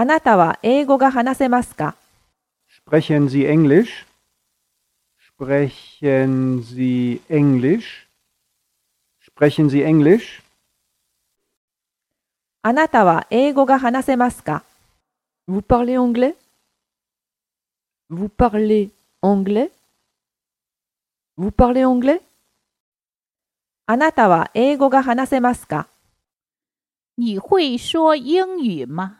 あなたは英語が話せますか Sprechen Sie Englisch? Sprechen Sie Englisch? Sprechen Sie Englisch? あなたは英語が話せますか Vous parlez anglais Vous parlez anglais Vous parlez anglais あなたは英語が話せますか你会说英语吗？